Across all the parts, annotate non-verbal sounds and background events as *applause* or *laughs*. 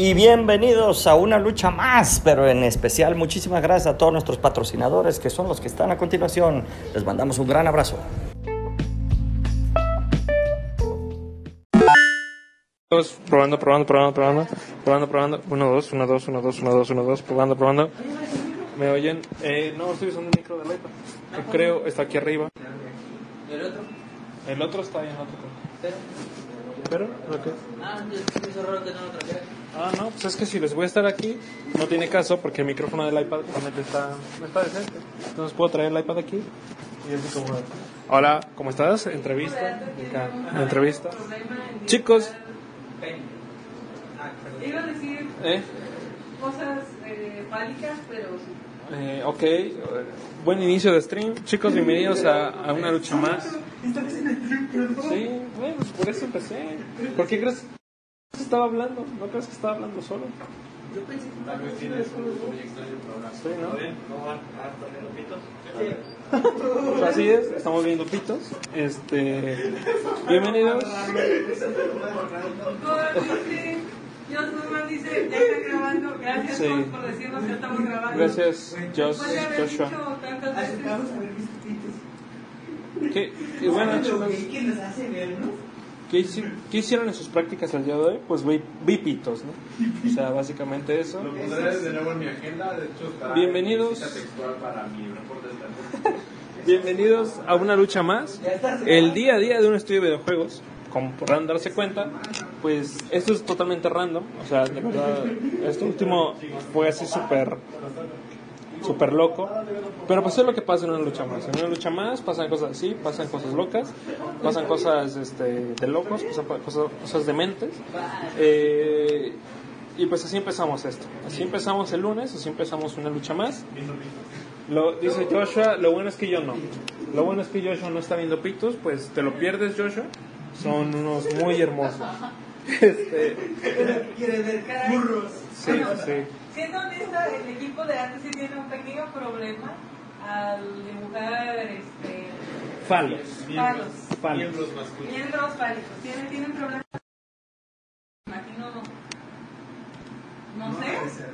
y bienvenidos a una lucha más, pero en especial muchísimas gracias a todos nuestros patrocinadores que son los que están a continuación. Les mandamos un gran abrazo. Probando, probando, probando, probando, probando, probando. Uno, dos, uno, dos, uno, dos, uno, dos, uno, dos, probando, probando. ¿Me oyen? Eh, no, estoy usando un micro de. Yo creo, está aquí arriba. ¿El otro? El otro está bien, el otro. ¿Pero? ¿Pero? ¿Lo qué? Ah, yo me hizo raro que no lo trajeras. Ah, no, pues es que si les voy a estar aquí, no tiene caso porque el micrófono del iPad realmente está, no está decente. Entonces puedo traer el iPad aquí y así como... Hola, ¿cómo estás? Entrevista. Acá, entrevista. Chicos. Iba a decir ¿Eh? cosas eh, fálicas, pero sí. Eh, ok, buen inicio de stream. Chicos, bienvenidos a, a una lucha más. Sí, bueno, pues por eso empecé. ¿Por qué crees que estaba hablando? ¿No crees que estaba hablando solo? Yo pensé que Sí, ¿no? Pues así es, estamos viendo pitos. Este, *laughs* bienvenidos. Dios Norman dice, ya está grabando. Gracias Sí. Juan, por decirnos que estamos grabando. Gracias, Josh, Joshua. dicho tantas veces. ¿Qué, y bueno, chicos, ¿Qué nos hace vernos? ¿qué, hici- qué hicieron en sus prácticas el día de hoy? Pues vi, vi pitos, ¿no? O sea, básicamente eso. Lo pondré de nuevo en mi agenda, de hecho está Bienvenidos. textual para mi reporte de stand Bienvenidos a una lucha más. El día a día de un estudio de videojuegos. Como podrán darse cuenta, pues esto es totalmente random. O sea, de verdad, este último fue así súper súper loco. Pero pues es lo que pasa en una lucha más. En una lucha más pasan cosas así, pasan cosas locas, pasan cosas este, de locos, cosas, cosas dementes. Eh, y pues así empezamos esto. Así empezamos el lunes, así empezamos una lucha más. Dice Joshua, lo bueno es que yo no. Lo bueno es que Joshua no está viendo pitos, pues te lo pierdes Joshua. Son unos muy hermosos. *laughs* Este, Quiere ver burros. sí, sí. Siendo honesta, el equipo de arte sí tiene un pequeño problema al dibujar este, Falos. Falos. Miembros masculinos. miembros fálicos. ¿Tienen, tienen problemas? Imagino, no sé.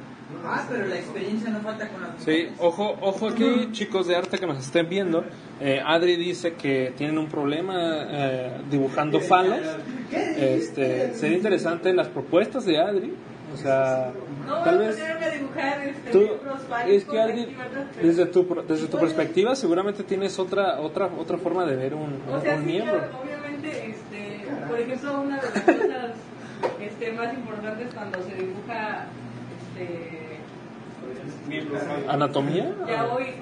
Ah, pero la experiencia no falta con las Sí, ojo, ojo aquí, chicos de arte que nos estén viendo. Eh, Adri dice que tienen un problema eh, dibujando falos. Este, sería interesante las propuestas de Adri. O sea, No tal vez dibujar este, tú, es que Adri, desde tu, desde tu perspectiva, seguramente tienes otra, otra, otra forma de ver un, O sea, un sí, miembro. claro, obviamente, este, por ejemplo, una de las cosas este, más importantes cuando se dibuja este, Anatomía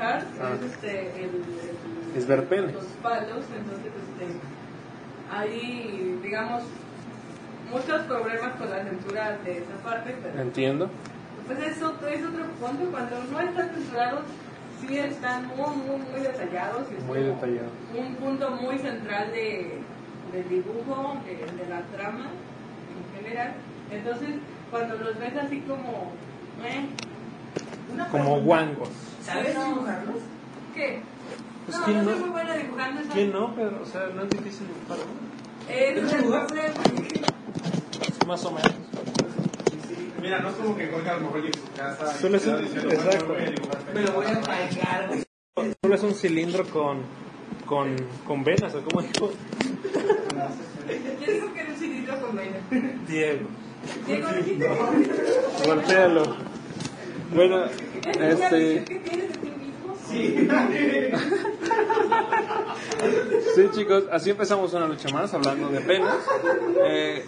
art Ah. es este, el, es ver penes. los palos, entonces este, hay, digamos, muchos problemas con la censura de esa parte, pero Entiendo. pues es otro, es otro punto, cuando no están censurados, sí están muy, muy, muy detallados. y es Muy como detallado. Un punto muy central de, del dibujo, de, de la trama en general. Entonces, cuando los ves así como, ¿eh? Como guangos. ¿Sabes dibujarlos? ¿Qué? Pues, no, ¿quién no no? soy muy buena dibujando. ¿sabes? ¿Quién no? Pero, o sea, no es difícil. Más o menos. Mira, no es como que Jorge a lo mejor a su casa Solo es un- exacto. Me lo voy a pagar. Solo es un cilindro con, con, con venas, ¿o cómo dijo? ¿Quién dijo que era un cilindro con vena? Diego. Diego, dijiste Golpéalo. Bueno, ¿Es una visión este. mismo? Sí, chicos, así empezamos una lucha más hablando de penes. Eh,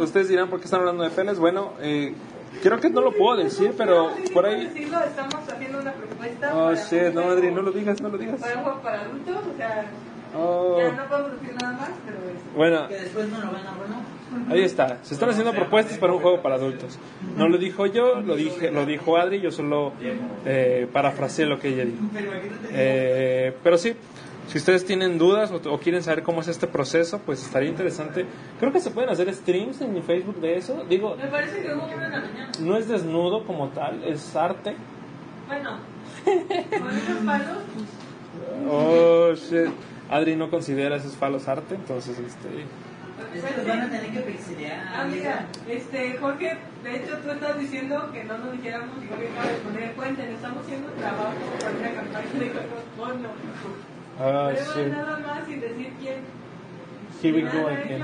ustedes dirán por qué están hablando de penes. Bueno, eh, creo que no lo puedo decir, pero sí, sí, por ahí. decirlo, estamos haciendo una propuesta. Oh shit, no, Adri, no lo digas, no lo digas. Para un juego para adultos, o sea, Oh. ya no podemos decir nada más, pero es. Bueno, Que después no lo van a bueno. Ahí está. Se están haciendo propuestas para un juego para adultos. No lo dijo yo, lo dije, lo dijo Adri. Yo solo eh, parafraseé lo que ella dijo. Eh, pero sí, si ustedes tienen dudas o, o quieren saber cómo es este proceso, pues estaría interesante. Creo que se pueden hacer streams en mi Facebook de eso. Digo, Me parece que hubo la mañana. no es desnudo como tal, es arte. Bueno, *laughs* con esos palos, Oh shit. Adri no considera esos falos arte, entonces este. Es que los van a tener que pixelear. Ah, mira, este, Jorge, de hecho tú estás diciendo que no nos dijéramos y Jorge acaba de poner cuenta, estamos haciendo trabajo para una campaña de porno. Ah, Pero sí. nada más sin decir quién. Here we go again.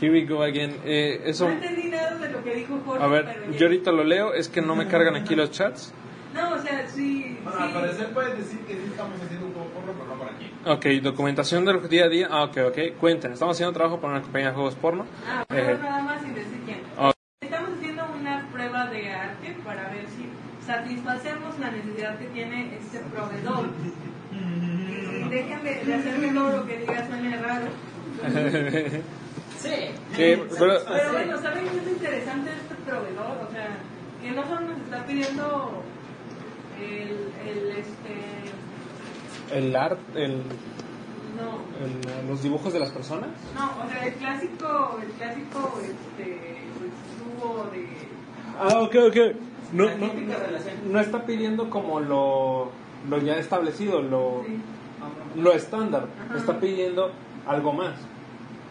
Here we go again. Eh, eso. No entendí nada de lo que dijo Jorge. A ver, yo ahorita lo leo. Es que no me cargan aquí los chats. No, o sea, sí. Bueno, sí. al parecer puedes decir que sí estamos haciendo un juego porno, pero no aquí. Ok, documentación del día a día. Ah, ok, ok. Cuenten. Estamos haciendo trabajo para una compañía de juegos porno. Ah, Eh, pero nada más sin decir quién. Estamos haciendo una prueba de arte para ver si satisfacemos la necesidad que tiene este proveedor. Y *laughs* dejen de, de hacerme todo lo que diga suene raro. *laughs* Sí. Eh, pero- Pero bueno, ¿saben qué es interesante este proveedor? O sea, que no solo nos está pidiendo el, el este, el art, el, no, el- los dibujos de las personas. no, o sea, el clásico, el clásico, este, pues, tubo de, Ah, ok, ok. No, no, relación. no está pidiendo como lo, lo ya establecido, lo, sí. lo estándar. Ajá. Está pidiendo algo más.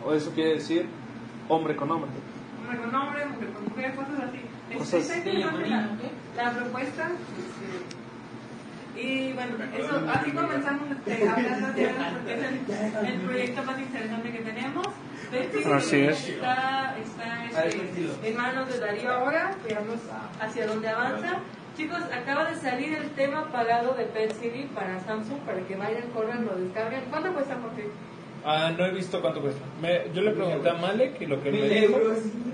O eso quiere decir hombre con hombre. hombre con hombre, mujer con mujer, cosas así. Cosas- está interesante la, la propuesta. este, y bueno, eso, así comenzamos este, hablando de porque es el, el proyecto más interesante que tenemos. Vestido Así es. Está, está este, en manos de Darío ahora, veamos hacia dónde avanza. Chicos, acaba de salir el tema pagado de Pet City para Samsung para que vayan, corran, lo descarguen. ¿Cuánto cuesta, Jorge? Ah, no he visto cuánto cuesta. Me- yo le pregunté a Malek y lo que él me dijo,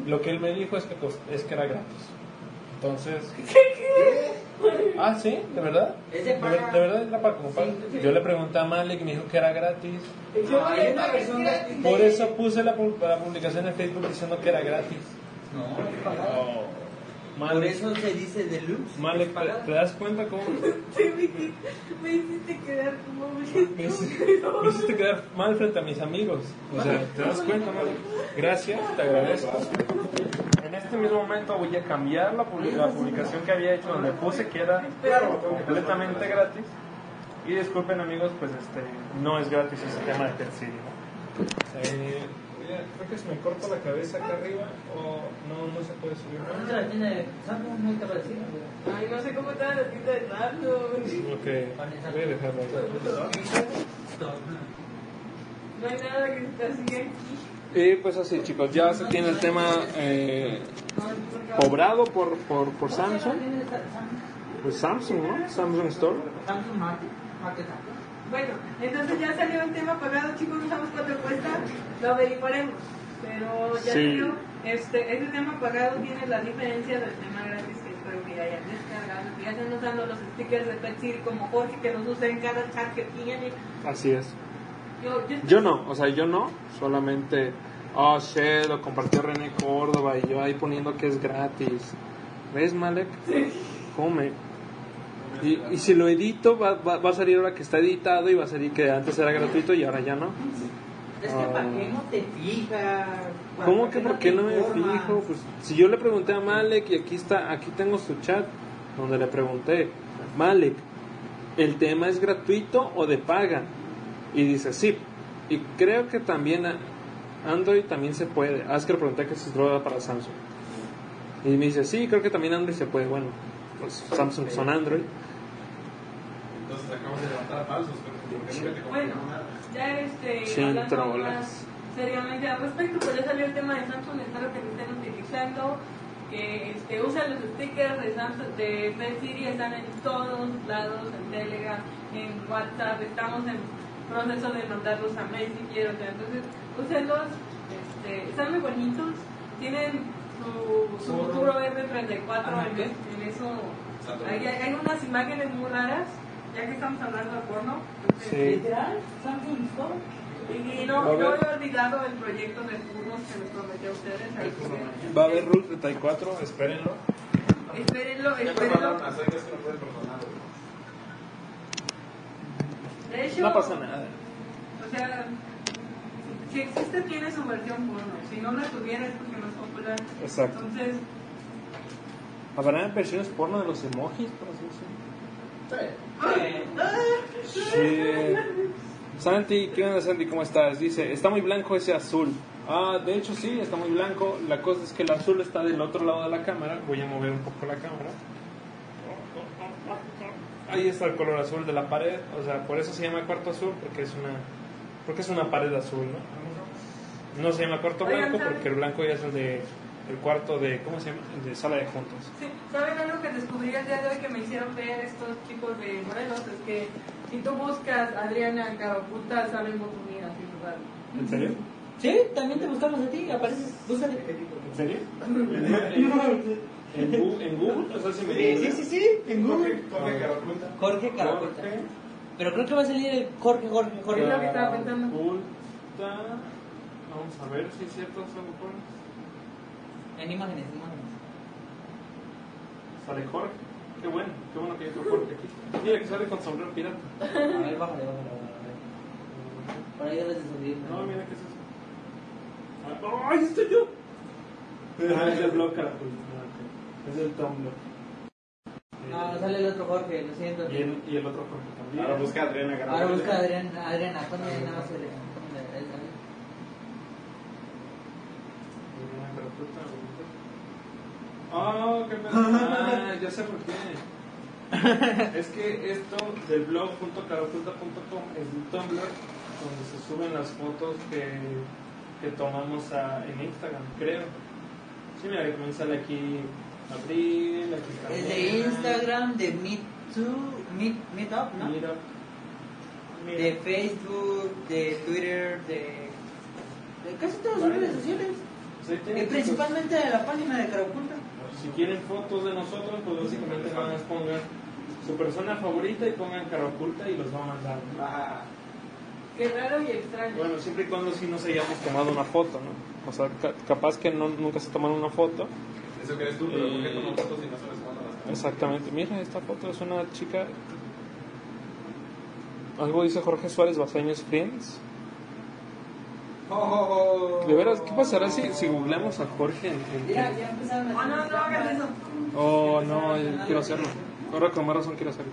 lo que él me dijo es que cost- es que era gratis. Entonces, ah, sí, de verdad. Es de De, paga. de verdad es la paga como paga. Yo le pregunté a Malek y me dijo que era gratis. No, hay una versión gratis. Por eso puse la, pu- la publicación en Facebook diciendo que era gratis. No, pagar. Oh, Por eso se dice deluxe. Que ¿te, das cuenta cómo *laughs* Sí, Vicky, me hiciste quedar como me me hiciste quedar mal frente a mis amigos? O sea, ¿te das cuenta, Malek? Gracias, te agradezco. Este mismo momento voy a cambiar la, publi- la publicación que había hecho donde puse que era completamente gratis. Y disculpen amigos, pues este no es gratis ese tema de ¿no? Eh, creo que se me corta la cabeza acá arriba o no, no se puede subir. ¿Dónde se la tiene? Samsung no te va a decir. Ay, no sé cómo está la tinta de tanto. Ok, voy a dejarlo ahí. No hay nada que se así aquí. Y pues así chicos, ya se tiene el tema eh, cobrado por, por, por Samsung. Pues Samsung, ¿no? Samsung Store. Samsung Market. Bueno, entonces ya salió el tema pagado, chicos, no sabemos cuánto cuesta, lo averiguaremos. Pero ya Sí. salió, este, este tema pagado tiene la diferencia del tema gratis que espero que ya hayan descargado, que ya están usando los stickers de City como Jorge, que los usa en cada chat que tiene. Así es. Yo, yo, Yo no, o sea, yo no, solamente, oh shit, lo compartió René Córdoba y yo ahí poniendo que es gratis. ¿Ves, Malek? ¿Cómo me- Y, y si lo edito, va, va, va a salir ahora que está editado y va a salir que antes era gratuito y ahora ya no. Es que ¿para qué no te fijas? ¿Cómo que por qué no me fijo? Pues si yo le pregunté a Malek y aquí está, aquí tengo su chat donde le pregunté, Malek, ¿el tema es gratuito o de paga? Y dice, sí. Y creo que también Android también se puede. Ah, que le pregunté que si es droga para Samsung. Y me dice, sí, creo que también Android se puede. Bueno, pues Samsung son Android. Entonces acabamos de levantar a falsos, pero te Bueno, ya este, Sí, hablando más seriamente al respecto, pues ya salió el tema de Samsung, espero que lo estén utilizando, que este, usen los stickers de Samsung, de Pet City, están en todos lados, en Telegram, en WhatsApp, estamos en proceso de mandarlos a Messenger, o sea, entonces úsenlos, este, están muy bonitos, tienen su, su futuro R34 en, en eso, hay, hay unas imágenes muy raras, ya que estamos hablando de porno. ¿Literal? ¿Samsung Store? y no, no he olvidado el proyecto de furros que les prometió a ustedes. Va a haber Rule 34, espérenlo. Espérenlo, Ya espérenlo. es que no perdonar, güey. De hecho, No pasa nada. o sea, si existe, tiene su versión porno. Si no la tuviera, es porque no es popular. Exacto. Entonces, ¿Habrá versiones porno de los emojis? Por así decirlo? Sí. Santi, ¿qué onda Santi? ¿Cómo estás? Dice, está muy blanco ese azul. Ah, de hecho sí, está muy blanco. La cosa es que el azul está del otro lado de la cámara. Voy a mover un poco la cámara. Ahí está el color azul de la pared. O sea, por eso se llama cuarto azul, porque es una, porque es una pared azul, ¿no? No se llama cuarto blanco porque el blanco ya es el de el cuarto de, ¿cómo se llama? El de sala de juntos. Sí, ¿saben algo que descubrí el día de hoy que me hicieron ver estos chicos de Morelos? Es que si tú buscas Adriana Caraputa, salen Botumir, así raro. ¿En serio? Sí, también te buscamos a ti, apareces, búscale. ¿En serio? *laughs* ¿En, Gu- en Google? O sea, si me Sí, sí, sí, sí, en Google. Jorge Carapunta. Jorge Caraputa. Pero creo que va a salir el Jorge, Jorge, Es Jorge. lo que estaba pensando. Vamos a ver si es cierto eso mejor. En imágenes, imágenes. Sale Jorge. Qué bueno, qué bueno que hay otro Jorge aquí. Mira que sale con sombrero pirata. A ver, bájale, bájale, bájale. Por ahí debes de subir. No, mira qué es eso. Ah, ¡Ay, estoy yo! Ah, es el blog Caracol. Es el Tumblr. Ah, sale el otro Jorge, lo siento. y, el, y el otro Jorge también. Ahora busca a Adriana. Ahora busca a Adriana, Adriana, ponle ahí nada más Adriana. Ah, qué pedo. *laughs* Ah, ya sé por qué. Es que esto del blog .caroculta.com es un Tumblr donde se suben las fotos que, que tomamos a- en Instagram, creo. Sí, mira, que también sale aquí Abril, aquí está Es de. Instagram, de Meet Meet, Meetup, ¿no? De Facebook, de Twitter, de, de casi todas las redes sociales. Sí, Y tiene principalmente de la página de Caraculta. Si quieren fotos de nosotros, pues básicamente nada más pongan su persona favorita y pongan cara oculta y los va a mandar. Ah, Qué raro y extraño. Bueno, siempre y cuando sí nos hayamos tomado una foto, ¿no? O sea, ca- capaz que no, nunca se tomaron una foto. Eso crees tú, pero ¿por qué toman fotos y no sabes cuándo las toman? Exactamente. Mira, esta foto es una chica. Algo dice Jorge Suárez Basaños Friends. Oh, De veras, ¿qué pasará si, si googleamos a Jorge en, en- Mira, ya empezaron a Oh, no, no hagas eso. Oh, no, yo quiero hacerlo. Ahora con más razón quiero hacerlo.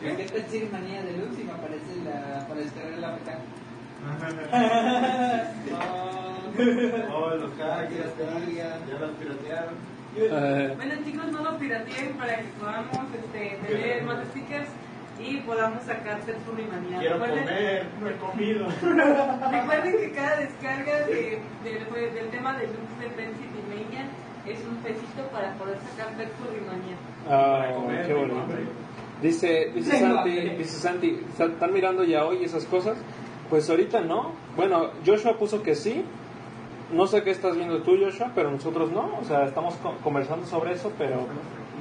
¿Qué decir manía de luz y me aparece la, para descargar la petaca? *laughs* Oh, los piratas, ya las piratearon. Eh, Bueno chicos, no lo pirateen para que podamos este, tener más stickers y podamos sacar Setfurry Manía. Quiero Recuerden- comer, no he comido. *laughs* Recuerden que cada descarga de, del- del tema de looks de Pen City Mania es un pesito para poder sacar Setfurry Manía. ah, comer, qué bonito. Dice, dice Santi, dice Santi, ¿están están mirando ya hoy esas cosas? Pues ahorita no. Bueno, Joshua puso que sí. No sé qué estás viendo tú, Joshua, pero nosotros no. O sea, estamos co- conversando sobre eso, pero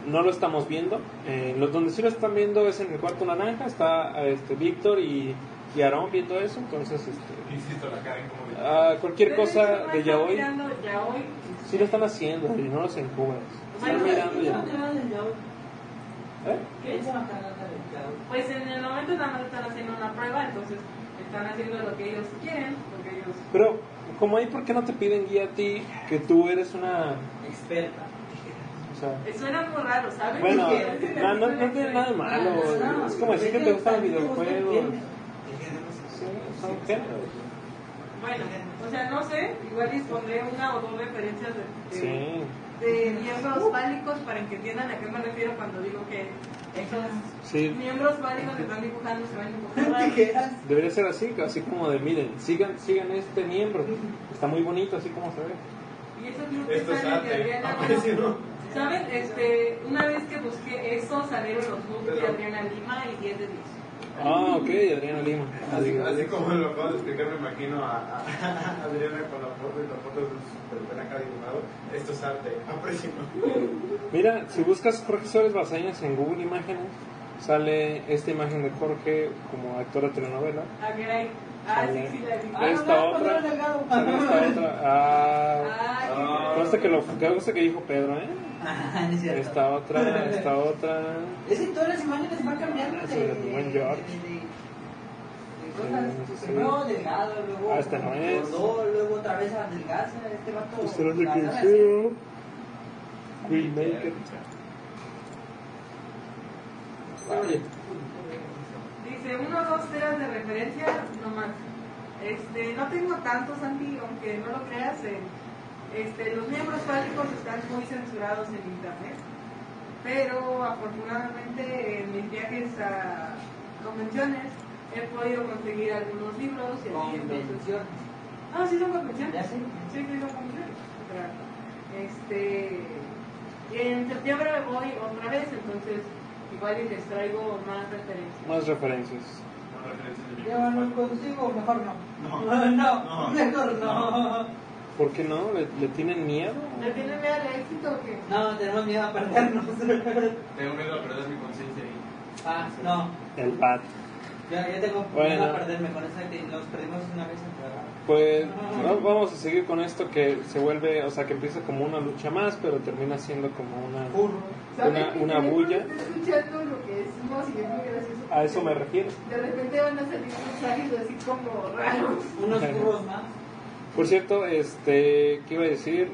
no lo estamos viendo. Eh, los donde sí lo están viendo es en el cuarto naranja. Está este, Víctor y, y Aarón viendo eso. Entonces, este, Insisto, la cara incómoda. ah, cualquier cosa de están yaoi, mirando yaoi. sí lo están haciendo y no los encubras. Están Bueno, mirando ya. ¿Eh? ¿Qué se va a cargar del yaoi? Pues en el momento nada más están haciendo una prueba, entonces están haciendo lo que ellos quieren, lo que ellos... Pero, como ahí, ¿por qué no te piden guía a ti que tú eres una... Experta. O sea, Eh, Suena muy raro, ¿sabes? bueno, no, no, no tiene nada de malo. Es como decir que te gustan los videojuegos. Sí, son géneros. Bueno, o sea, no sé, igual les pondré una o dos referencias de, de, Sí. de miembros fálicos para que entiendan a qué me refiero cuando digo que esos Sí, miembros fálicos que están dibujando se van a dibujar. *laughs* Tijeras. debería ser así, así como de, miren, sigan, sigan este miembro. Está muy bonito, así como se ve. Y esos Esto es salen de arte. Adriana, Ah. ¿Saben? Este, una vez que busqué eso, salieron los looks de Adriana Lima y 10 de 10. Ah, ok, Adriana Lima. Así, así como lo acabo de explicar, me imagino a, a- a Adriana con la foto y la foto súper buena acá dibujado. Esto es arte, aprecio. Mira, si buscas Jorge Suárez Basañas en Google Imágenes, sale esta imagen de Jorge como actor de telenovela. Ah, que era- ah, sí, sí, la vi. Ah, Esta no, otra. Sale esta otra. Ah, Ah, consta que lo que dijo Pedro, ¿eh? Ah, no es cierto. Esta otra, esta otra. Es que todas las imágenes van cambiando de, de buen George. de- de- de cosas. Sí, sí, sí. Primero delgado, luego Ah, este no es. luego otra vez adelgaza. Este vato. Este no sé la qué verdad, es. Queenmaker. Oye, Dice, uno o dos teras de referencia, no más. Este, no tengo tantos, Santi, aunque no lo creas. eh, este, los miembros fálicos están muy censurados en internet. Pero afortunadamente en mis viajes a convenciones he podido conseguir algunos libros y así, Convención. Ah, sí son convenciones. Ya. Sí, sí son convenciones. Este, en septiembre me voy otra vez, entonces igual y les traigo más referencias. Más referencias. No, referencias no consigo, mejor no. *laughs* No, no, mejor no. ¿Por qué no? ¿Le, le tienen miedo? ¿Le tienen miedo al éxito o qué? No, tenemos miedo a perdernos. *laughs* Tengo miedo a perder mi conciencia ahí. Ah, no. El bat. Yo, yo tengo Bueno. miedo a perderme con esa que nos perdimos una vez en Puebla. Pues no, vamos a seguir con esto que se vuelve, o sea, que empieza como una lucha más, pero termina siendo como una, una, una bulla. Estoy escuchando lo que decimos y es muy gracioso. A eso me refiero. De repente van a salir mensajes así como raros. Unos burros más. Por cierto, este, ¿qué iba a decir?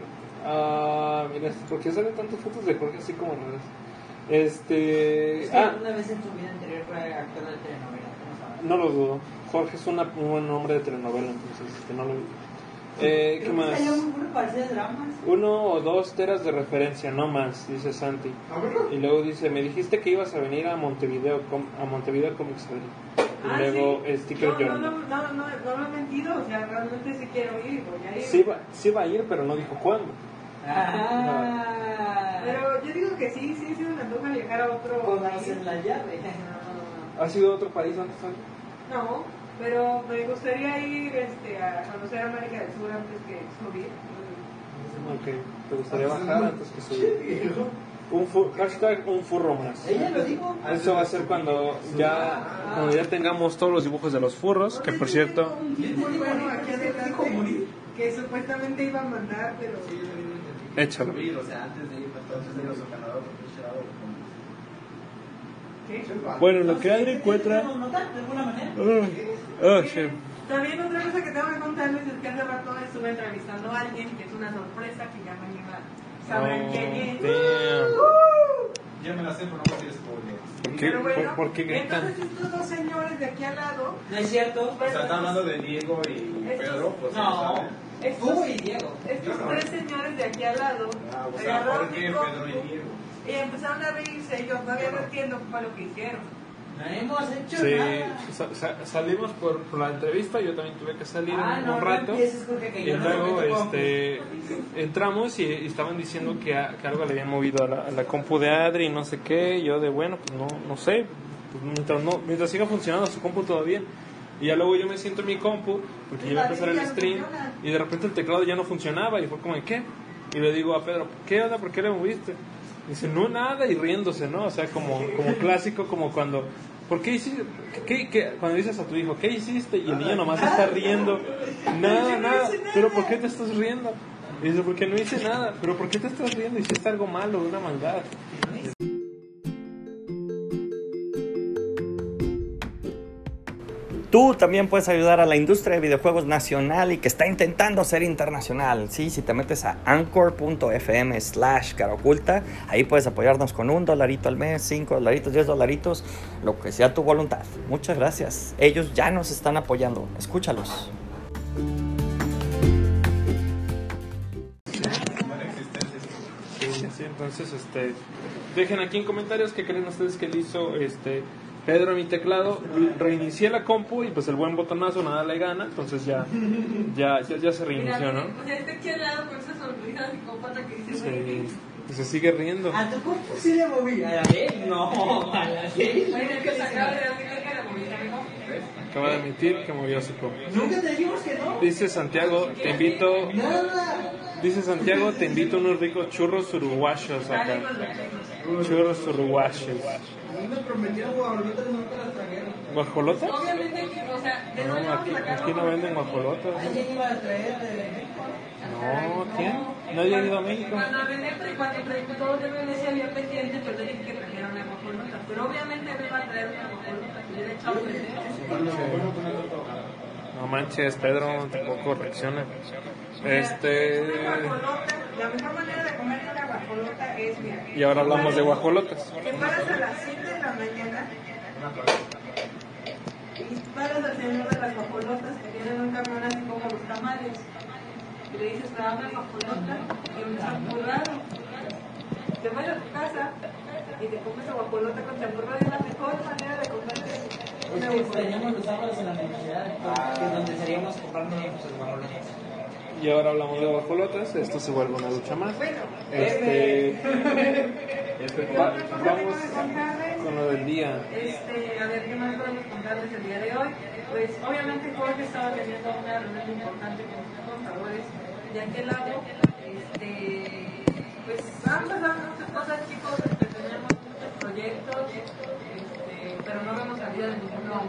Ah, mira, ¿por qué salen tantas fotos de Jorge así como raras? Este, Es que ah, una vez en su vida anterior fue actor de telenovela. ¿cómo sabes? no lo dudo. Jorge es una, un buen nombre de telenovela, entonces, este, no lo eh, ¿Qué más? Uno o dos teras de referencia, no más, dice Santi. Y luego dice, me dijiste que ibas a venir a Montevideo, a Montevideo Comics. Y Ah, luego sí. Sticker no, no, Journal. no, no, no, no, lo he mentido, o sea, realmente sí quiero ir, voy a ir. Sí va, sí va a ir, pero no dijo cuándo. Ah. Pero yo digo que sí, sí, sí me antoja viajar a otro país. en la llave. ¿Ha sido otro país antes, Santi? No, pero me gustaría ir este, a conocer América del Sur antes que subir. Ok, ¿te gustaría bajar antes que subir? Un hashtag un furro más. Ella lo dijo. Eso va a ser cuando ya, cuando ya tengamos todos los dibujos de los furros, que por cierto, bueno, aquí adelante, que supuestamente iba a mandar, pero... échalo. Bueno, lo que Adri encuentra... Oh. También otra cosa que tengo que contarles es que hace rato estuve entrevistando a alguien que es una sorpresa que ya mañana sabrán quién es. damn. Ya me la sé, pero no me quieres spoiler. ¿Por qué, Pero bueno, por, por qué gritan? entonces estos dos señores de aquí al lado, No es cierto. O sea, está hablando de Diego y Estos- Pedro, pues No. estos, Tú y Diego. estos tres señores de aquí al lado, Ah, o sea, Jorge, Pedro y Diego. y empezaron a reírse y yo todavía no entiendo qué fue lo que hicieron. No hemos hecho Sí, nada. sa- sa- salimos por, por la entrevista, yo también tuve que salir Ah, un, no, un no rato. Jorge, Y no luego este, entramos y, y estaban diciendo que, a- que algo le habían movido a la, a la compu de Adri y no sé qué. Y yo de bueno, pues no, no sé. Pues mientras, no, mientras siga funcionando su compu todo bien. Y ya luego yo me siento en mi compu porque iba a empezar el stream y de repente el teclado ya no funcionaba y fue como, ¿qué? Y le digo a Pedro, ¿qué onda? ¿Por qué le moviste? Dice, no, nada, y riéndose, ¿no? O sea, como, como clásico, como cuando, ¿por qué hiciste? ¿Qué, qué? Cuando dices a tu hijo, ¿qué hiciste? Y el niño nomás está riendo, nada, nada, pero ¿por qué te estás riendo? Y dice, porque no hice nada, pero ¿por qué te estás riendo? Hiciste algo malo, una maldad. Tú también puedes ayudar a la industria de videojuegos nacional y que está intentando ser internacional. Sí, si te metes a anchor.fm slash cara oculta, ahí puedes apoyarnos con un dolarito al mes, cinco dolaritos, diez dolaritos, lo que sea tu voluntad. Muchas gracias. Ellos ya nos están apoyando. Escúchalos. Sí, entonces, este, dejen aquí en comentarios qué creen ustedes que le hizo este Pedro a mi teclado. Reinicié la compu y pues el buen botonazo nada le gana, entonces ya, ya, ya, ya se reinició, ¿no? O sea, *laughs* está aquí al lado con esa sonrisa psicópata que dice, Sí, "Güey, y se sigue riendo. A tu compu sí le moví. A la vez, no. A la vez. Oye, que se acaba de admitir que la moviste, amigo. Acaba de admitir que movió su compu. Nunca te dijimos que no. Dice Santiago, te invito, Nada. dice Santiago, te invito a unos ricos churros uruguayos acá. La Churros uruguayos. A mí me prometieron guajolotas y nunca las trajeron. ¿Guajolotas? Obviamente, o sea, de No, aquí, aquí no venden guajolotas. Alguien iba a traer de México. No, ¿quién? Nadie ha ido a México. Cuando pre- cuando preguntó de René si había pendiente, yo le dije que trajera una guajolota. Pero obviamente me iba a traer una guajolota que hubiera echado. No manches, Pedro, tampoco reacciona. Este. La mejor manera de comer una guajolota es, mira. Y ahora hablamos de guajolotas. Te paras a las 7 de la mañana y paras al señor de las guajolotas que tienen un camión así como los tamales. Y le dices, dame guajolota y un champurrado. Te vas a tu casa y te comes la guajolota con champurrado y es la mejor manera de comer Es una que extrañamos los sábados en la universidad, que es donde estaríamos comprando nuestros guajolotes. Y ahora hablamos de guajolotas, esto se vuelve una lucha más. Bueno, Este, *laughs* va- vamos con lo del día. Este, a ver, ¿qué más podemos contarles el día de hoy? Pues obviamente Jorge estaba teniendo una reunión importante con sus contadores de aquel lado. Este, pues han pasado muchas cosas, chicos, este, proyectos, este, pero no vemos salida de ninguno.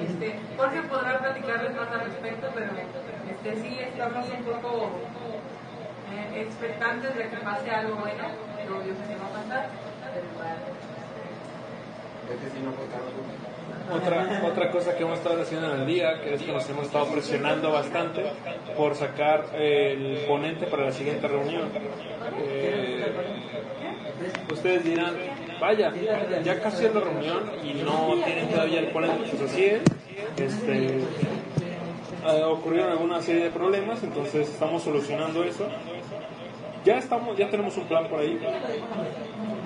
Este, Jorge podrá platicarles más al respecto, pero este, sí estamos un poco eh, expectantes de que pase algo bueno, pero yo sé que va a pasar. Pero, Otra, otra cosa que hemos estado haciendo en el día, que es que nos hemos estado presionando bastante por sacar el ponente para la siguiente reunión. Eh, ustedes dirán, vaya, ya casi es la reunión y no tienen todavía el ponente, pues así es. Este, eh, ocurrieron alguna serie de problemas, entonces estamos solucionando eso. Ya estamos, ya tenemos un plan por ahí.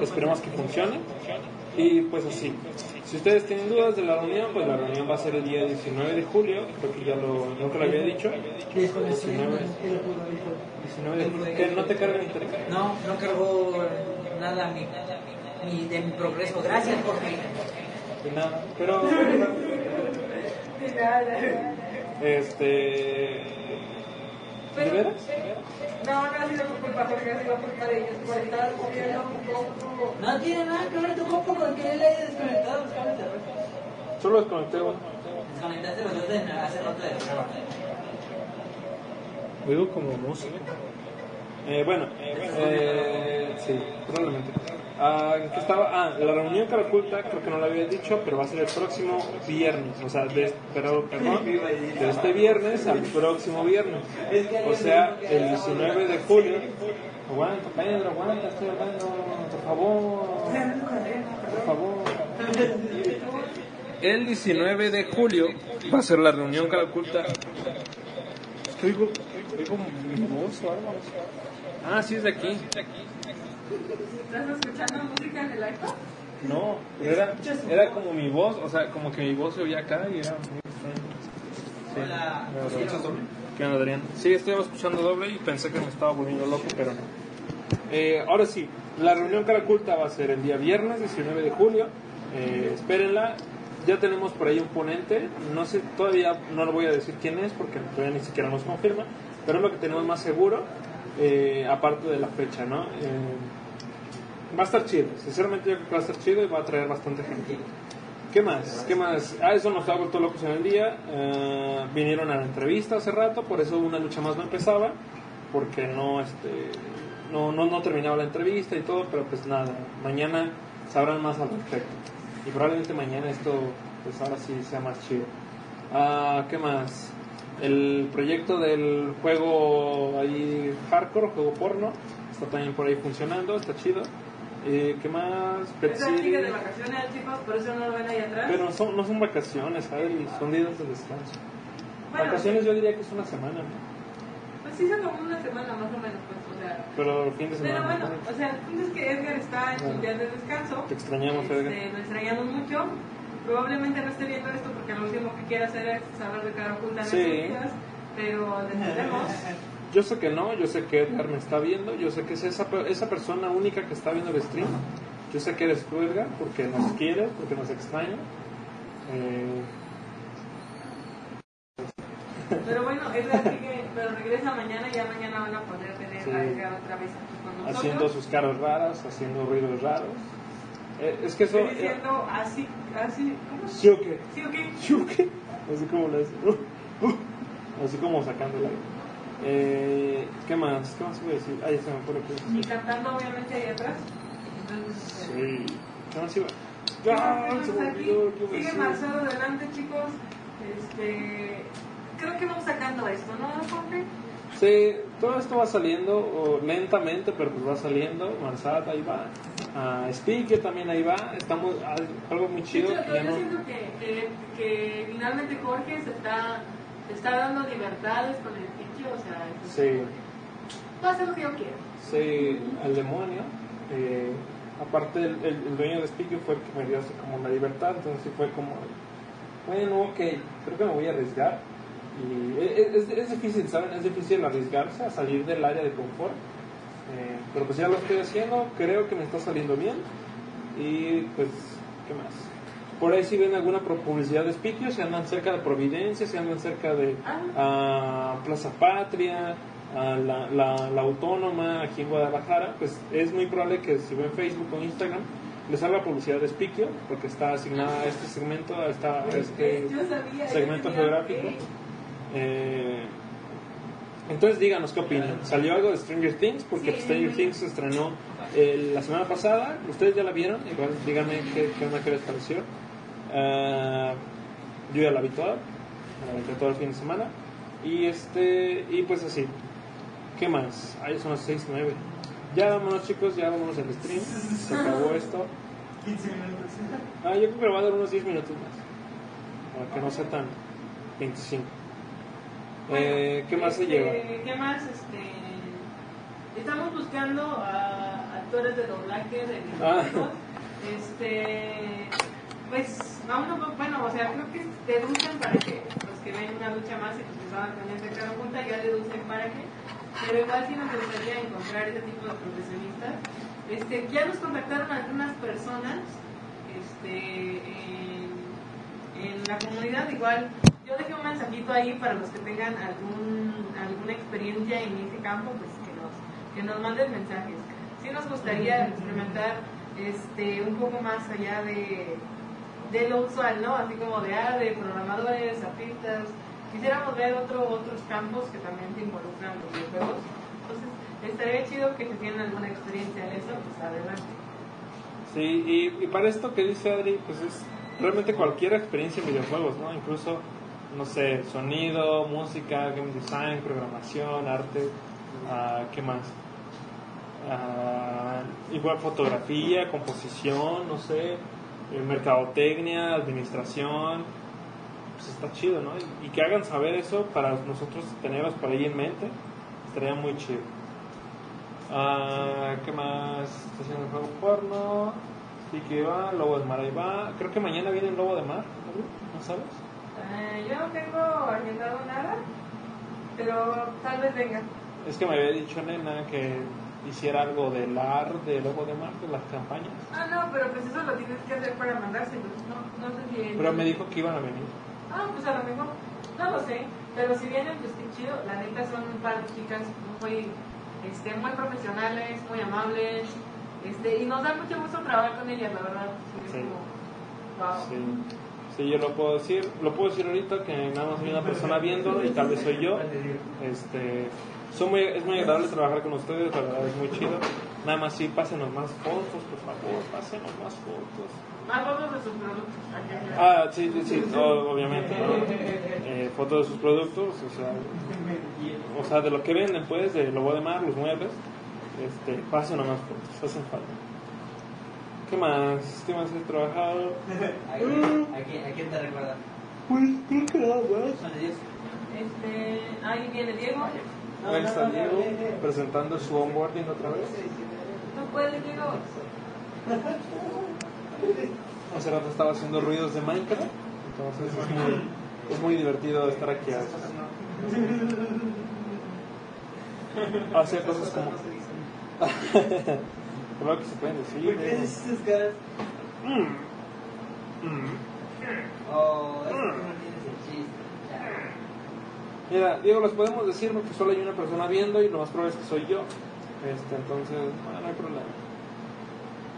Esperemos que funcione. Y pues así. Si ustedes tienen dudas de la reunión, pues la reunión va a ser el día 19 de julio. Creo que ya lo, nunca lo había dicho. 19, 19 de julio. ¿Que no te carga internet? No, no cargó nada mi, mi- de mi progreso. Gracias, Jorge. De nada. Pero, este. ¿De veras? No, no ha sido por culpa porque ha sido culpa de ellos por estar comiendo un poco. No tiene nada que ver tu compu con que él haya desconectado los cables de red. Solo desconecté uno. Desconectaste los dos de hace rato de. Oigo como música. Eh, bueno, eh, sí, probablemente. Ah, ¿en qué estaba? Ah, la reunión cara oculta, creo que no lo había dicho, pero va a ser el próximo viernes. O sea, de, pero, perdón, de este viernes al próximo viernes. O sea, el 19 de julio. Aguanta, Pedro, aguanta, estoy hablando, por favor. Por favor. El 19 de julio va a ser la reunión cara oculta. Es que oigo, oigo mi voz o. Ah, sí, es de aquí. ¿Estás escuchando música en el iPad? No, pero era, era como mi voz, o sea, como que mi voz se oía acá y era muy extraño. Sí, Hola. la verdad. ¿Qué onda, Adrián? Sí, estoy escuchando doble y pensé que me estaba volviendo loco, pero no. Eh, ahora sí, la reunión cara oculta va a ser el día viernes 19 de julio. Eh, espérenla. Ya tenemos por ahí un ponente. No sé, todavía no lo voy a decir quién es porque todavía ni siquiera nos confirma. Pero es lo que tenemos más seguro, eh, aparte de la fecha, ¿no? Eh, va a estar chido. Sinceramente, yo creo que va a estar chido y va a traer bastante gente. ¿Qué más? ¿Qué más? Ah, eso nos ha vuelto locos en el día. Eh, vinieron a la entrevista hace rato, por eso una lucha más no empezaba, porque no, este, no, no, no terminaba la entrevista y todo, pero pues nada, mañana sabrán más al respecto. Y probablemente mañana esto, pues ahora sí sea más chido. Ah, ¿Qué más? El proyecto del juego ahí hardcore, juego porno, está también por ahí funcionando, está chido. Eh, ¿Qué más? Esa de vacaciones, chicos, por eso no lo ven ahí atrás. Pero son, no son vacaciones, Adri, son días de descanso. Bueno, vacaciones yo diría que es una semana, ¿no? Pues sí, son como una semana más o menos, pues, o sea. Pero el fin de Pero semana. bueno, o sea, el punto es que Edgar está en sus días de descanso. Te extrañamos, Este, Edgar. Lo extrañamos mucho. Probablemente no esté viendo esto porque lo último que quiere hacer es saber de cara oculta en Sí. Pero entendemos. *laughs* Yo sé que no, yo sé que Edgar me está viendo, yo sé que es esa, esa persona única que está viendo el stream. Yo sé que eres tú, Edgar, porque nos quieres, porque nos extraña. Eh, Pero bueno, Edgar *laughs* sigue, pero regresa mañana y ya mañana van a poder tener Sí. a Edgar otra vez aquí con nosotros. haciendo sus caras raras, haciendo ruidos raros. Eh, es que eso... Estoy diciendo así, así, ¿cómo? ¿Sí o qué? ¿Sí o qué? ¿Sí o qué? Así como le hace. *laughs* uh, uh, así como sacándola. Eh, ¿Qué más? ¿Qué más voy a decir? Ah, ya se me lo que iba Y cantando obviamente ahí atrás. Entonces, eh, Sí. ¿Qué más iba? ¿qué más ¡Ah! Se me olvidó lo iba Sigue. Marcelo adelante, chicos. Este, creo que vamos sacando esto, ¿no, Jorge? Sí, todo esto va saliendo o lentamente, pero pues va saliendo. Marsat ahí va. Speaker también ahí va. Estamos algo muy chido. hecho, yo, no- siento que, que, que finalmente Jorge se está, se está dando libertades con el sitio, o sea, Sí. va a hacer lo que yo quiera. Sí, el demonio. eh, aparte, el, el- el dueño de Speaker fue el que me dio así como la libertad. Entonces sí fue como, bueno, ok, creo que me voy a arriesgar. Y es, es- es difícil, ¿saben? Es difícil arriesgarse a salir del área de confort. Eh, pero pues ya lo estoy haciendo, creo que me está saliendo bien. Y pues, ¿qué más? Por ahí si ven alguna publicidad de Speaker, si andan cerca de Providencia, si andan cerca de ah, Plaza Patria, la, la, la Autónoma aquí en Guadalajara, pues es muy probable que si ven Facebook o Instagram les salga publicidad de Speaker, porque está asignada a este segmento, a, esta, a este segmento geográfico. Eh, entonces díganos qué opinan. ¿Salió algo de Stranger Things? Porque Sí. Stranger Things se estrenó eh, la semana pasada. ¿Ustedes ya la vieron? Igual díganme qué, qué onda que les pareció. Ah, yo ya la vi toda. La vi todo el fin de semana. Y este y pues así. ¿Qué más? Ahí son las 6, 9. Ya vámonos chicos, ya vámonos al stream. Se acabó esto. 15 minutos. Ah, yo creo que va a dar unos 10 minutos más. Para que no sea tan 25. Eh, ¿Qué más se Este, lleva? ¿Qué más? Este, estamos buscando a actores de doblaje de Ah. Este, pues, vamos a, bueno, o sea, creo que deducen para que los que ven una lucha más y los que estaban con esta cara junta ya deducen para qué. Pero igual sí nos gustaría encontrar ese tipo de profesionistas. Este, ya nos contactaron algunas personas este, en, en la comunidad igual yo dejé un mensajito ahí para los que tengan algún, alguna experiencia en ese campo pues que nos, que nos manden mensajes. Sí nos gustaría experimentar este un poco más allá de de lo usual no así como de ah, de programadores artistas. Quisiéramos ver otro, otros campos que también te involucran los videojuegos. Entonces estaría chido que si tienen alguna experiencia en eso pues adelante. Sí, y, y para esto que dice Adri, pues es realmente cualquier experiencia en videojuegos, ¿no? Incluso, no sé, sonido, música, game design, programación, arte, ah, ¿qué más? Ah, igual fotografía, composición, no sé, eh, mercadotecnia, administración, pues está chido, ¿no? Y, que hagan saber eso para nosotros tenerlos por ahí en mente, estaría muy chido. Ah, ¿Qué más? Está haciendo el juego porno. Sí que va, Lobo de Mar ahí va. Creo que mañana viene el Lobo de Mar, ¿no, ¿No sabes? Eh, yo no tengo agendado nada, pero tal vez venga. Es que me había dicho Nena que hiciera algo del AR de Lobo de Mar, de las campañas. Ah, no, pero pues eso lo tienes que hacer para mandárselo. No, no sé si. Pero me dijo que iban a venir. Ah, pues a lo mejor. No lo sé. Pero si vienen, pues qué chido. La neta son un par de chicas muy, este, muy profesionales, muy amables. Este, y nos da mucho gusto trabajar con ellas, la verdad. Es Sí. como, wow. Sí. Sí, yo lo puedo decir. Lo puedo decir ahorita que nada más hay una persona viéndolo y tal vez soy yo. Este, son muy, es muy agradable trabajar con ustedes, la verdad es muy chido. Nada más sí, pásenos más fotos, por favor, pásenos más fotos. Más fotos de sus productos. Ah, sí, sí, sí, obviamente, ¿no? Eh, fotos de sus productos, o sea, o sea, de lo que venden, pues, de Lobo de Mar, los muebles, este, pásenos más fotos, hacen falta. ¿Qué más? ¿Qué más he trabajado? *laughs* ¿A quién, a quién- a quién te recuerda? Pues, creo que nada más. Son de Dios. Este, ahí viene Diego. Ahí está Diego presentando su onboarding otra vez. No puede, Diego. *laughs* Hace rato estaba haciendo ruidos de Minecraft, entonces es muy, es muy divertido estar aquí. a veces. *laughs* Hacer cosas como... Claro que se pueden decir. ¿Por qué Diego. dices esas caras? Mm. Mm. Oh, es que no tienes el chiste. Mira, Diego, los podemos decir porque solo hay una persona viendo y lo más probable es que soy yo. Este, entonces, bueno, no hay problema.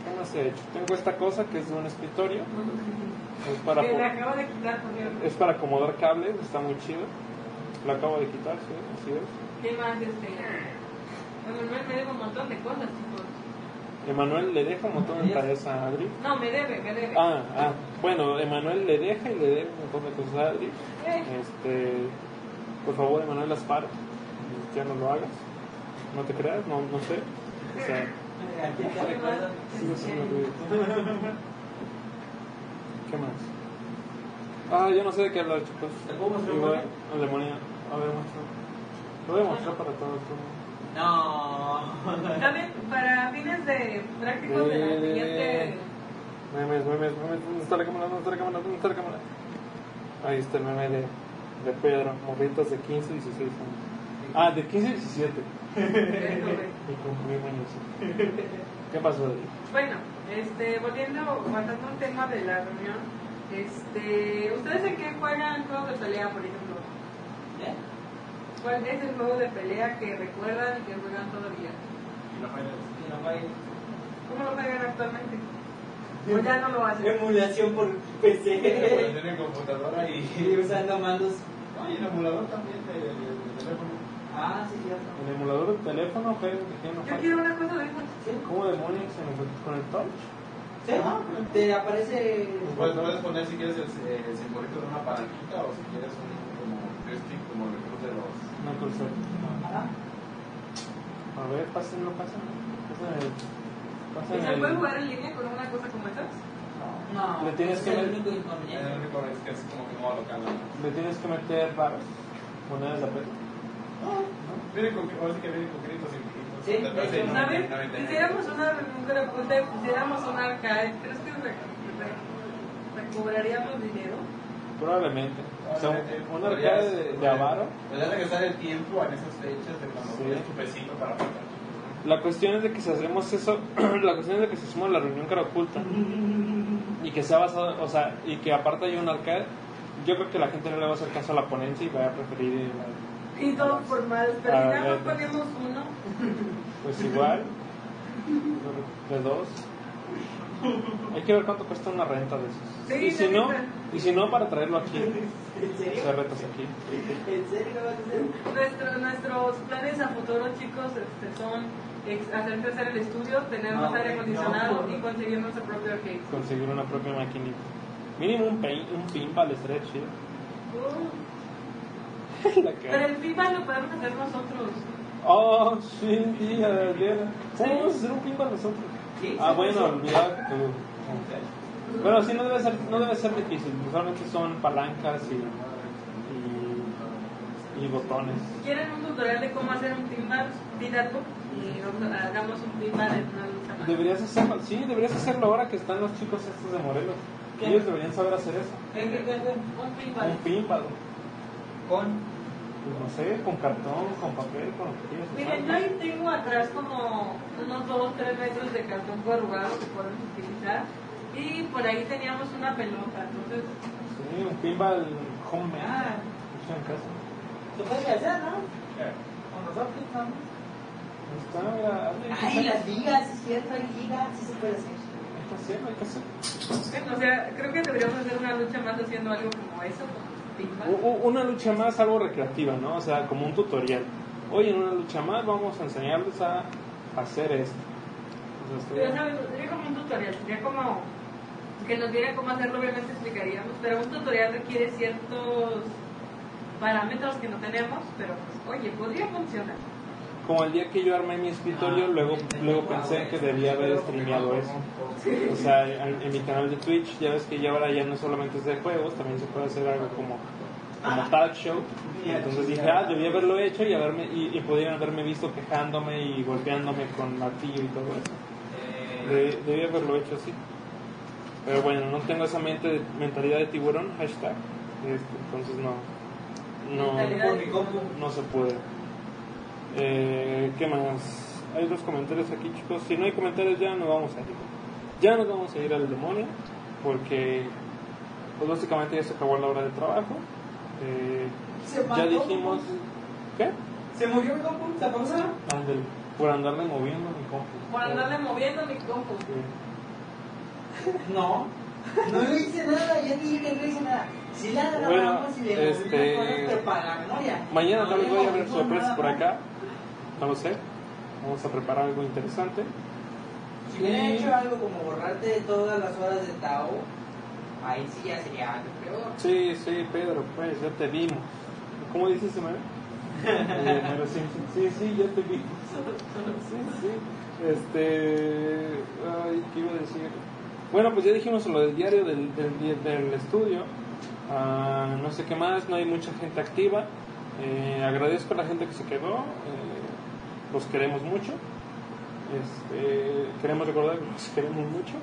¿Qué más he hecho? Tengo esta cosa que es de un escritorio. Es para, Que acabo de quitar, por es para acomodar cables, está muy chido. Lo acabo de quitar, sí, así es. ¿Qué más? Este, debe un montón de cosas, chicos. Emanuel le deja un montón de tareas a Adri. No, me debe, me debe. Ah, ah, bueno, Emanuel le deja y le debe un montón de cosas a Adri. Eh, Este, por favor, Emanuel Asparo. ya no lo hagas. No te creas, no, no sé. O sea. ¿Qué más? Ah, yo no sé de qué hablar, chicos. ¿Te puedo mostrar un Igual, demonio. A ver, muestra. Lo voy a mostrar para todos. No. *laughs* También para fines de prácticos de la siguiente. Memes, memes, memes. ¿Dónde está la cámara? ¿Dónde está la cámara? ¿Dónde está la cámara? Ahí está el meme de, de Pedro. Morritos de 15 y 16 años. Ah, de 15 y 17. *laughs* Y años. ¿Qué pasó, David? Bueno, este, volviendo, pasando un tema de la reunión, este, ¿ustedes en qué juegan juegos de pelea, por ejemplo? ¿Eh? ¿Cuál es el juego de pelea que recuerdan y que juegan todavía? Y no. ¿Cómo lo juegan actualmente? ¿O ya no lo hacen? Emulación por PC. Tienen computadora y. *laughs* Y usando mandos. Oye, el emulador también de, de- de teléfono. Ah, sí, cierto. ¿El emulador de teléfono? ¿Qué, qué no Yo falta? quiero una cosa de esas. ¿Cómo demonios con el touch? ¿Sí? Te aparece. Pues puedes poner si quieres el, el simbolito de una palanquita o si quieres un como joystick como el cruz de los. No cursor. Ajá. A ver, pásenlo, pásenlo. ¿Y se puede jugar en línea con una cosa como esas? No, Le tienes que. ¿no? Le tienes que meter varos, monedas de peso. Viene con, ahora sí que viene con créditos infinitos. Sí, ¿Sabes? 99. Si hiciéramos una y pusiéramos un arcade, ¿crees que re- re- recobraríamos dinero? Probablemente. O sea, un, arcade de, de avaro. Podrías regresar el tiempo en esas fechas de cuando tu pesito para pagar. La cuestión es de que si hacemos eso, *clears throat* la cuestión es de que si hacemos la reunión cara oculta y que sea basado, o sea, y que aparte haya un arcade, yo creo que la gente no le va a hacer caso a la ponencia y va a preferir ir a- Y todos por mal, pero Ah, si nada más bueno. ponemos uno, pues igual *laughs* de dos. Hay que ver cuánto cuesta una renta de esos. Sí, y si no, y si no para traerlo aquí, *laughs* ¿En serio? hacer retos aquí. ¿En serio? Nuestro- nuestros planes a futuro, chicos, este, son hacer crecer el estudio, tener No, más aire no, acondicionado no. y conseguir nuestro propio arcade. Conseguir una propia maquinita. Mínimo un, pin, un pinball estaría chido. Uh, *laughs* La pero el FIFA lo podemos hacer nosotros. Oh, sí, sí, Adriana. ¿Cómo vamos a hacer un pinball nosotros? Ah, bueno, sí. olvidar. Pero sí, no debe ser, no debe ser difícil. Usualmente son palancas y, y, y botones. Quieren un tutorial de cómo hacer un pinball, pídalo y hagamos un pinball en una lucha más. Deberías hacerlo, sí, deberías hacerlo ahora que están los chicos estos de Morelos. ¿Qué? Ellos deberían saber hacer eso. ¿Qué, qué, qué, qué? Un pinball. Un pinball. Con. Pues no sé, con cartón, con papel, con lo que quieras. Miren, yo ahí tengo atrás como unos 2 3 metros de cartón corrugado que podemos utilizar. Y por ahí teníamos una pelota, entonces Sí, un pinball homemade. Ah, Hecho en casa. se puede hacer, ¿no? Con nosotros, ¿no? Ahí está, mira, Ay, hacer. las ligas, es cierto, hay ligas, sí se puede hacer. Hay que hacerlo, hay que hacerlo. O sea, creo que deberíamos hacer una lucha más haciendo algo como eso, Una lucha más, algo recreativa, ¿no? O sea, como un tutorial. Hoy en una lucha más vamos a enseñarles a hacer esto. Pero, ¿sabes? Sería como un tutorial, sería como que nos diera cómo hacerlo, obviamente explicaríamos, pero un tutorial requiere ciertos parámetros que no tenemos, pero pues, oye, podría funcionar. Como el día que yo armé mi escritorio, luego, luego pensé que debía haber streameado eso. O sea, en, en mi canal de Twitch, ya ves que ya ahora ya no solamente es de juegos, también se puede hacer algo como, como talk show. Entonces dije, ah, debí haberlo hecho y, haberme, y, y podrían haberme visto quejándome y golpeándome con martillo y todo eso. De- debí haberlo hecho así. Pero bueno, no tengo esa mente, mentalidad de tiburón, hashtag. Este, entonces no, no, no se puede. Eh, ¿Qué más? Hay otros comentarios aquí, chicos. Si no hay comentarios, ya nos vamos a ir. Ya nos vamos a ir al demonio, porque pues básicamente ya se acabó la hora de trabajo. Eh, Se ya dijimos. ¿Qué? ¿Se murió mi compu? ¿Se sola? Ándale, por andarle moviendo mi compu. Por andarle moviendo mi compu. Sí. *laughs* No. No le hice nada, ya dije que no hice nada. Si la Bueno, y le este, pero paranoia. Mañana No tal vez voy a haber movimos sorpresas por acá. No lo sé. Vamos a preparar algo interesante. Si hubiera hecho algo como borrarte de todas las horas de Tao, ahí sí ya sería algo peor. Sí, sí, Pedro, pues ya te vimos. ¿Cómo dices? *laughs* Eh, Homero Simpson. Sí, sí, ya te vi. Sí, sí. Este. Ay, ¿qué iba a decir? Bueno, pues ya dijimos lo del diario del, del, di- del estudio. Ah, no sé qué más, no hay mucha gente activa. Eh, agradezco a la gente que se quedó. eh, los queremos mucho. Este, queremos recordar que los *laughs* queremos mucho.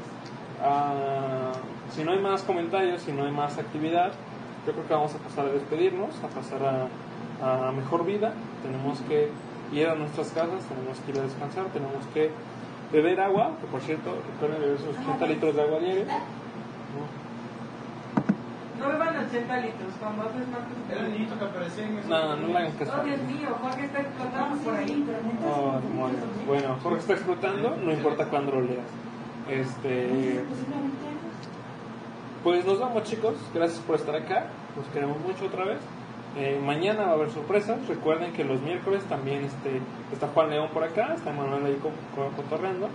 Ah, si no hay más comentarios, si no hay más actividad, yo creo que vamos a pasar a despedirnos, a pasar a, a mejor vida. Tenemos que ir a nuestras casas, tenemos que ir a descansar, tenemos que beber agua, que por cierto, recuerden beber sus 80 litros de agua diario. No beban 80 litros, cuando haces más Era el niñito que aparecía en ese. No, no le hagan caso. Oh, Dios mío, Jorge está explotando por ahí. Oh, demonios. Bueno, Jorge está explotando, no importa cuándo lo leas. Este. Pues nos vamos, chicos. Gracias por estar acá. Los queremos mucho otra vez. Eh, mañana va a haber sorpresas. Recuerden que los miércoles también este, está Juan León por acá. Está Manuel ahí co- co- cotorreando.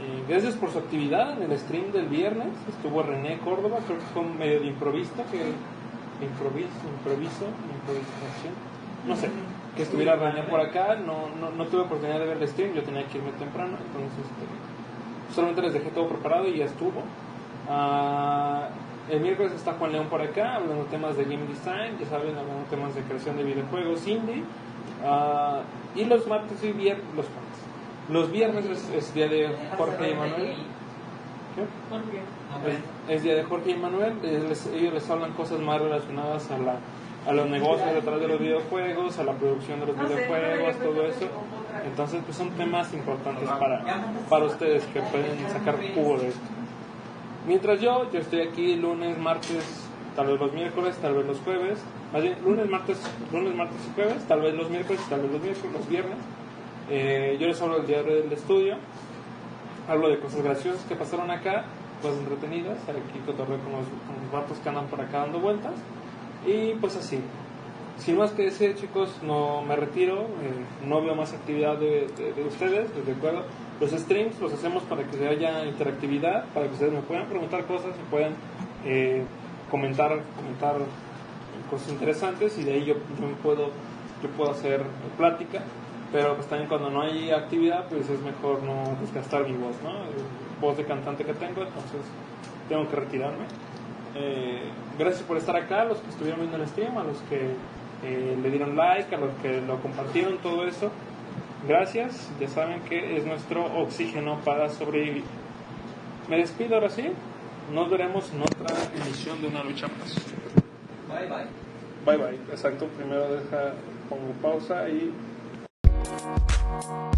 Eh, gracias por su actividad en el stream del viernes. Estuvo René Córdoba. Creo que fue un medio de improviso. Que, improviso, improviso, improvisación. No sé. Que estuviera René por acá. No, no, no tuve oportunidad de ver el stream. Yo tenía que irme temprano. Entonces, este, solamente les dejé todo preparado y ya estuvo. Ah, el miércoles está Juan León por acá, hablando temas de game design, ya saben, hablando temas de creación de videojuegos indie. Ah, y los martes y viernes, los. Los viernes es, es día de Jorge y Manuel. Es, es día de Jorge y Manuel. les- ellos les hablan cosas más relacionadas a, la, a los negocios detrás de los videojuegos, a la producción de los sé, videojuegos, todo eso. Entonces, pues son temas importantes para, para ustedes que pueden sacar jugo de esto. Mientras yo, yo estoy aquí lunes, martes, tal vez los miércoles, tal vez los jueves. Más bien, lunes, martes, lunes, martes y jueves, tal vez los miércoles, tal vez los miércoles, los viernes. Eh, yo les hablo del diario del estudio. Hablo de cosas graciosas que pasaron acá, cosas entretenidas. Aquí cotorreo con los, con los vatos que andan por acá dando vueltas. Y pues así. Sin más que decir, chicos, no me retiro. eh, no veo más actividad de, de- de ustedes. Les recuerdo, los streams los hacemos para que haya interactividad, para que ustedes me puedan preguntar cosas, me puedan eh, comentar, comentar cosas interesantes y de ahí yo, yo puedo, yo puedo hacer plática. Pero pues también cuando no hay actividad, pues es mejor no desgastar mi voz, ¿no? Voz de cantante que tengo, entonces tengo que retirarme. Eh, gracias por estar acá, a los que estuvieron viendo el stream, a los que eh, le dieron like, a los que lo compartieron, todo eso. Gracias, ya saben que es nuestro oxígeno para sobrevivir. Me despido ahora sí, nos veremos en otra emisión de una lucha más. Bye bye. Bye bye, exacto, primero deja, pongo pausa y Thank you.